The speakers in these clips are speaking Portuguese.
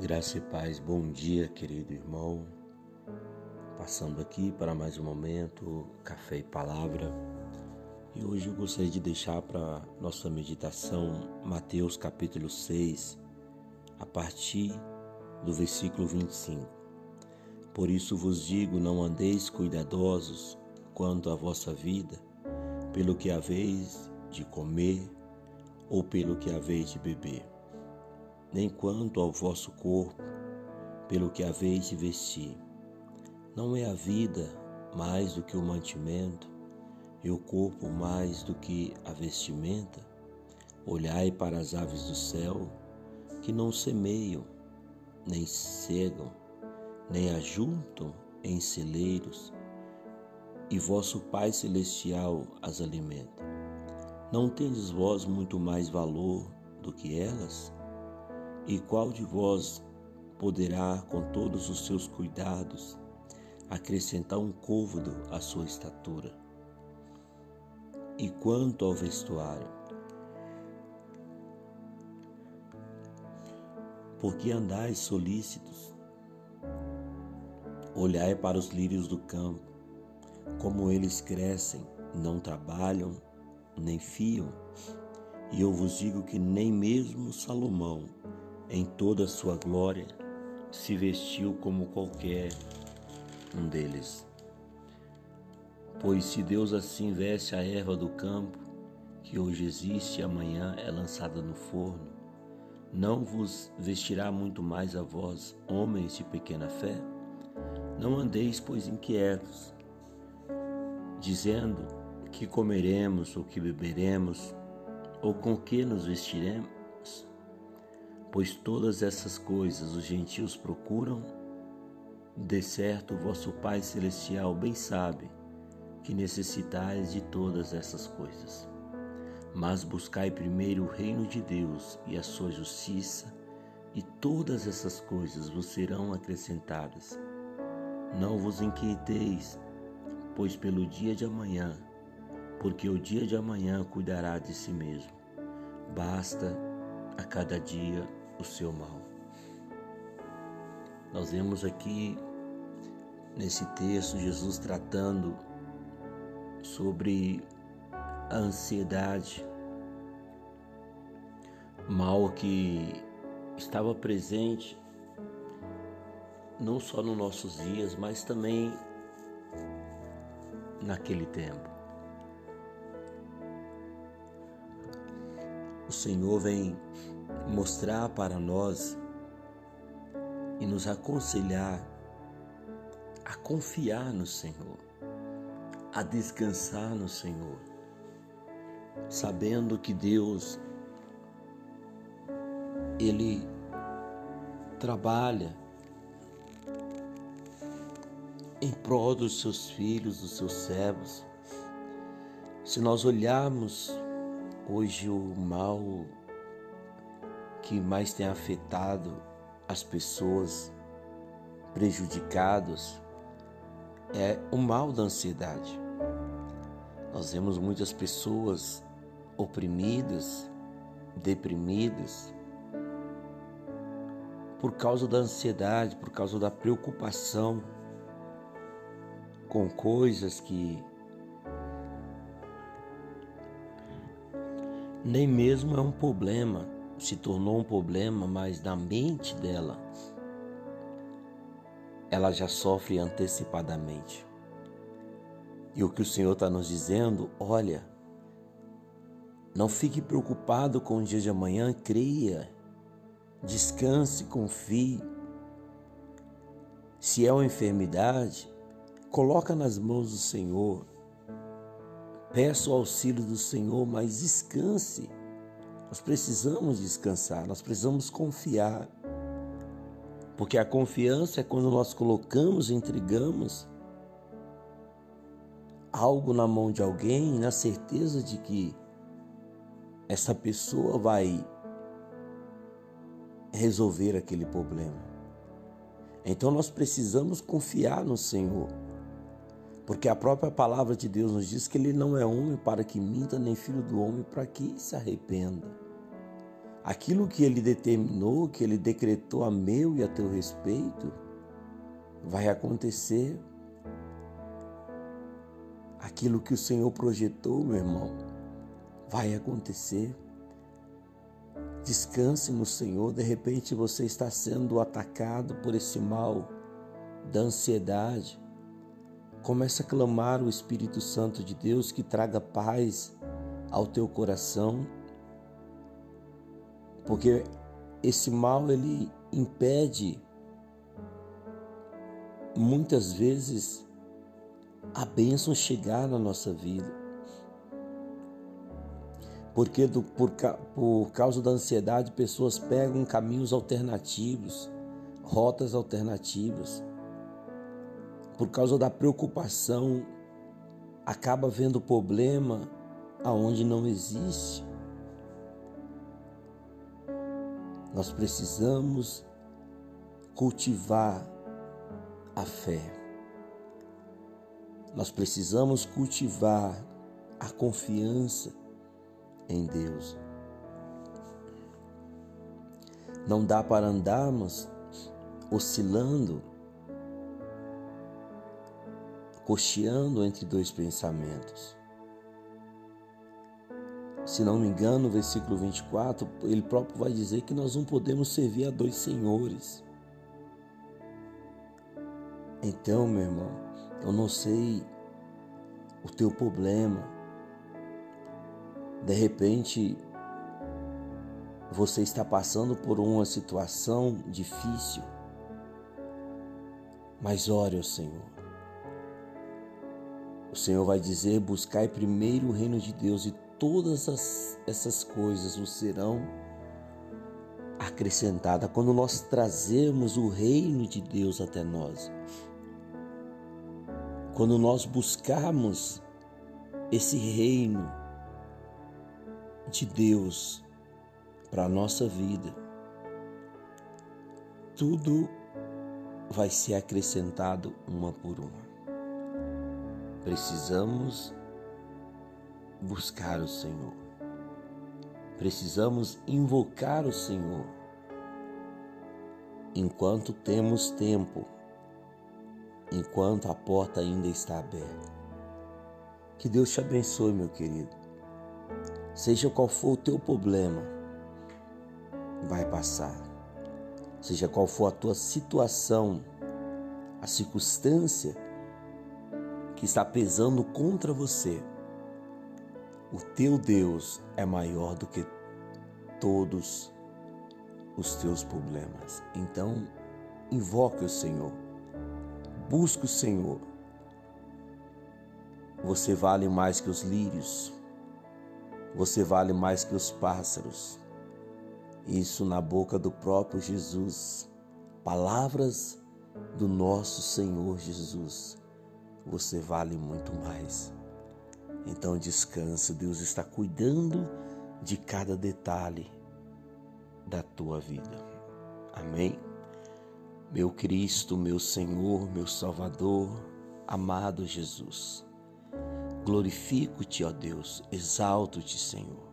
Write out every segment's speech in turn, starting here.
Graça e paz, bom dia, querido irmão. Passando aqui para mais um momento, café e palavra. E hoje eu gostaria de deixar para nossa meditação Mateus capítulo 6, a partir do versículo 25. Por isso vos digo: não andeis cuidadosos quanto à vossa vida, pelo que haveis de comer ou pelo que haveis de beber nem quanto ao vosso corpo, pelo que haveis de vestir. Não é a vida mais do que o mantimento, e o corpo mais do que a vestimenta? Olhai para as aves do céu, que não semeiam, nem cegam, nem ajuntam em celeiros, e vosso Pai Celestial as alimenta. Não tendes vós muito mais valor do que elas? E qual de vós poderá, com todos os seus cuidados, acrescentar um côvado à sua estatura? E quanto ao vestuário? Por que andais solícitos? Olhai para os lírios do campo, como eles crescem, não trabalham, nem fiam. E eu vos digo que nem mesmo Salomão, em toda a sua glória, se vestiu como qualquer um deles. Pois se Deus assim veste a erva do campo, que hoje existe e amanhã é lançada no forno, não vos vestirá muito mais a vós, homens de pequena fé? Não andeis, pois, inquietos, dizendo que comeremos ou que beberemos, ou com que nos vestiremos? Pois todas essas coisas os gentios procuram, de certo vosso Pai Celestial bem sabe que necessitais de todas essas coisas. Mas buscai primeiro o reino de Deus e a sua justiça, e todas essas coisas vos serão acrescentadas. Não vos inquieteis, pois pelo dia de amanhã, porque o dia de amanhã cuidará de si mesmo. Basta a cada dia o seu mal. Nós vemos aqui nesse texto Jesus tratando sobre a ansiedade, mal que estava presente não só nos nossos dias, mas também naquele tempo. O Senhor vem mostrar para nós e nos aconselhar a confiar no Senhor, a descansar no Senhor, sabendo que Deus ele trabalha em prol dos seus filhos, dos seus servos. Se nós olharmos hoje o mal que mais tem afetado as pessoas prejudicadas é o mal da ansiedade. Nós vemos muitas pessoas oprimidas, deprimidas, por causa da ansiedade, por causa da preocupação com coisas que nem mesmo é um problema, se tornou um problema, mas na mente dela, ela já sofre antecipadamente. E o que o Senhor está nos dizendo, olha, não fique preocupado com o dia de amanhã, creia, descanse, confie. Se é uma enfermidade, coloca nas mãos do Senhor. Peça o auxílio do Senhor, mas descanse. Nós precisamos descansar, nós precisamos confiar. Porque a confiança é quando nós colocamos, entregamos algo na mão de alguém na certeza de que essa pessoa vai resolver aquele problema. Então nós precisamos confiar no Senhor. Porque a própria palavra de Deus nos diz que ele não é homem para que minta, nem filho do homem para que se arrependa. Aquilo que ele determinou, que ele decretou a meu e a teu respeito, vai acontecer. Aquilo que o Senhor projetou, meu irmão, vai acontecer. Descanse no Senhor. De repente você está sendo atacado por esse mal da ansiedade. Comece a clamar o Espírito Santo de Deus que traga paz ao teu coração porque esse mal ele impede muitas vezes a bênção chegar na nossa vida. Porque do, por, por causa da ansiedade, pessoas pegam caminhos alternativos, rotas alternativas. Por causa da preocupação, acaba vendo problema aonde não existe. Nós precisamos cultivar a fé. Nós precisamos cultivar a confiança em Deus. Não dá para andarmos oscilando, cocheando entre dois pensamentos se não me engano, no versículo 24, ele próprio vai dizer que nós não podemos servir a dois senhores. Então, meu irmão, eu não sei o teu problema. De repente, você está passando por uma situação difícil, mas ore ao Senhor. O Senhor vai dizer: buscai primeiro o reino de Deus e todas as, essas coisas o serão acrescentadas quando nós trazemos o reino de Deus até nós. Quando nós buscarmos esse reino de Deus para a nossa vida, tudo vai ser acrescentado uma por uma. Precisamos buscar o Senhor. Precisamos invocar o Senhor enquanto temos tempo, enquanto a porta ainda está aberta. Que Deus te abençoe, meu querido. Seja qual for o teu problema, vai passar. Seja qual for a tua situação, a circunstância que está pesando contra você, o teu Deus é maior do que todos os teus problemas. Então, invoque o Senhor. Busque o Senhor. Você vale mais que os lírios. Você vale mais que os pássaros. Isso na boca do próprio Jesus. Palavras do nosso Senhor Jesus. Você vale muito mais. Então descansa, Deus está cuidando de cada detalhe da tua vida. Amém? Meu Cristo, meu Senhor, meu Salvador, amado Jesus, glorifico-te, ó Deus, exalto-te, Senhor,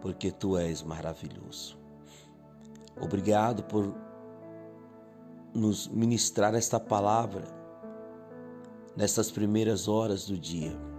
porque tu és maravilhoso. Obrigado por nos ministrar esta palavra nessas primeiras horas do dia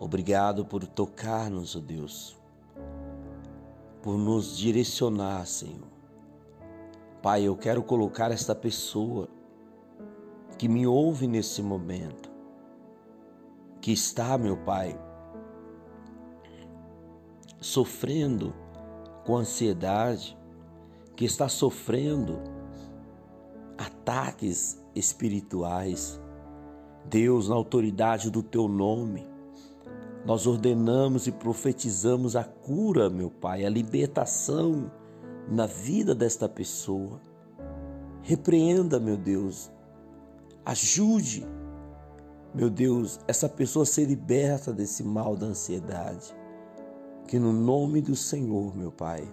Obrigado por tocar-nos, ó Deus, por nos direcionar, Senhor. Pai, eu quero colocar esta pessoa que me ouve nesse momento, que está, meu Pai, sofrendo com ansiedade, que está sofrendo ataques espirituais. Deus, na autoridade do teu nome, nós ordenamos e profetizamos a cura, meu Pai, a libertação na vida desta pessoa. Repreenda, meu Deus. Ajude, meu Deus, essa pessoa a ser liberta desse mal da ansiedade. Que no nome do Senhor, meu Pai,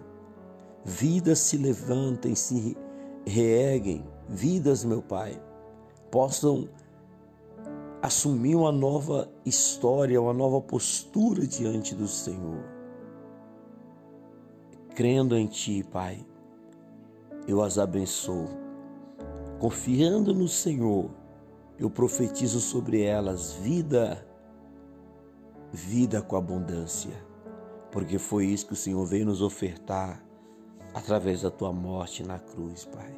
vidas se levantem, se reerguem, vidas, meu Pai, possam assumir uma nova história, uma nova postura diante do Senhor. crendo em Ti, Pai, eu as abençoo. Confiando no Senhor, eu profetizo sobre elas vida, vida com abundância, porque foi isso que o Senhor veio nos ofertar através da Tua morte na cruz, Pai.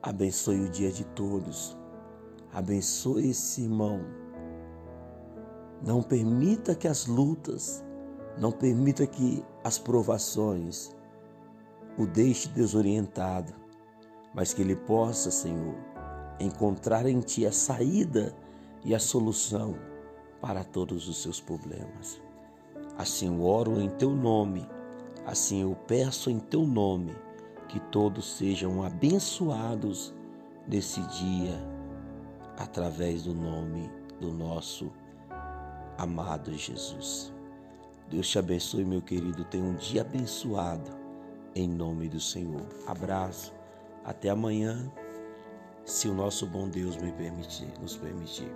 Abençoe o dia de todos. Abençoe esse irmão. Não permita que as lutas, não permita que as provações o deixe desorientado, mas que ele possa, Senhor, encontrar em Ti a saída e a solução para todos os seus problemas. Assim eu oro em Teu nome, assim eu peço em Teu nome que todos sejam abençoados nesse dia através do nome do nosso amado Jesus. Deus te abençoe, meu querido. Tenha um dia abençoado em nome do Senhor. Abraço. Até amanhã, se o nosso bom Deus me permitir, nos permitir.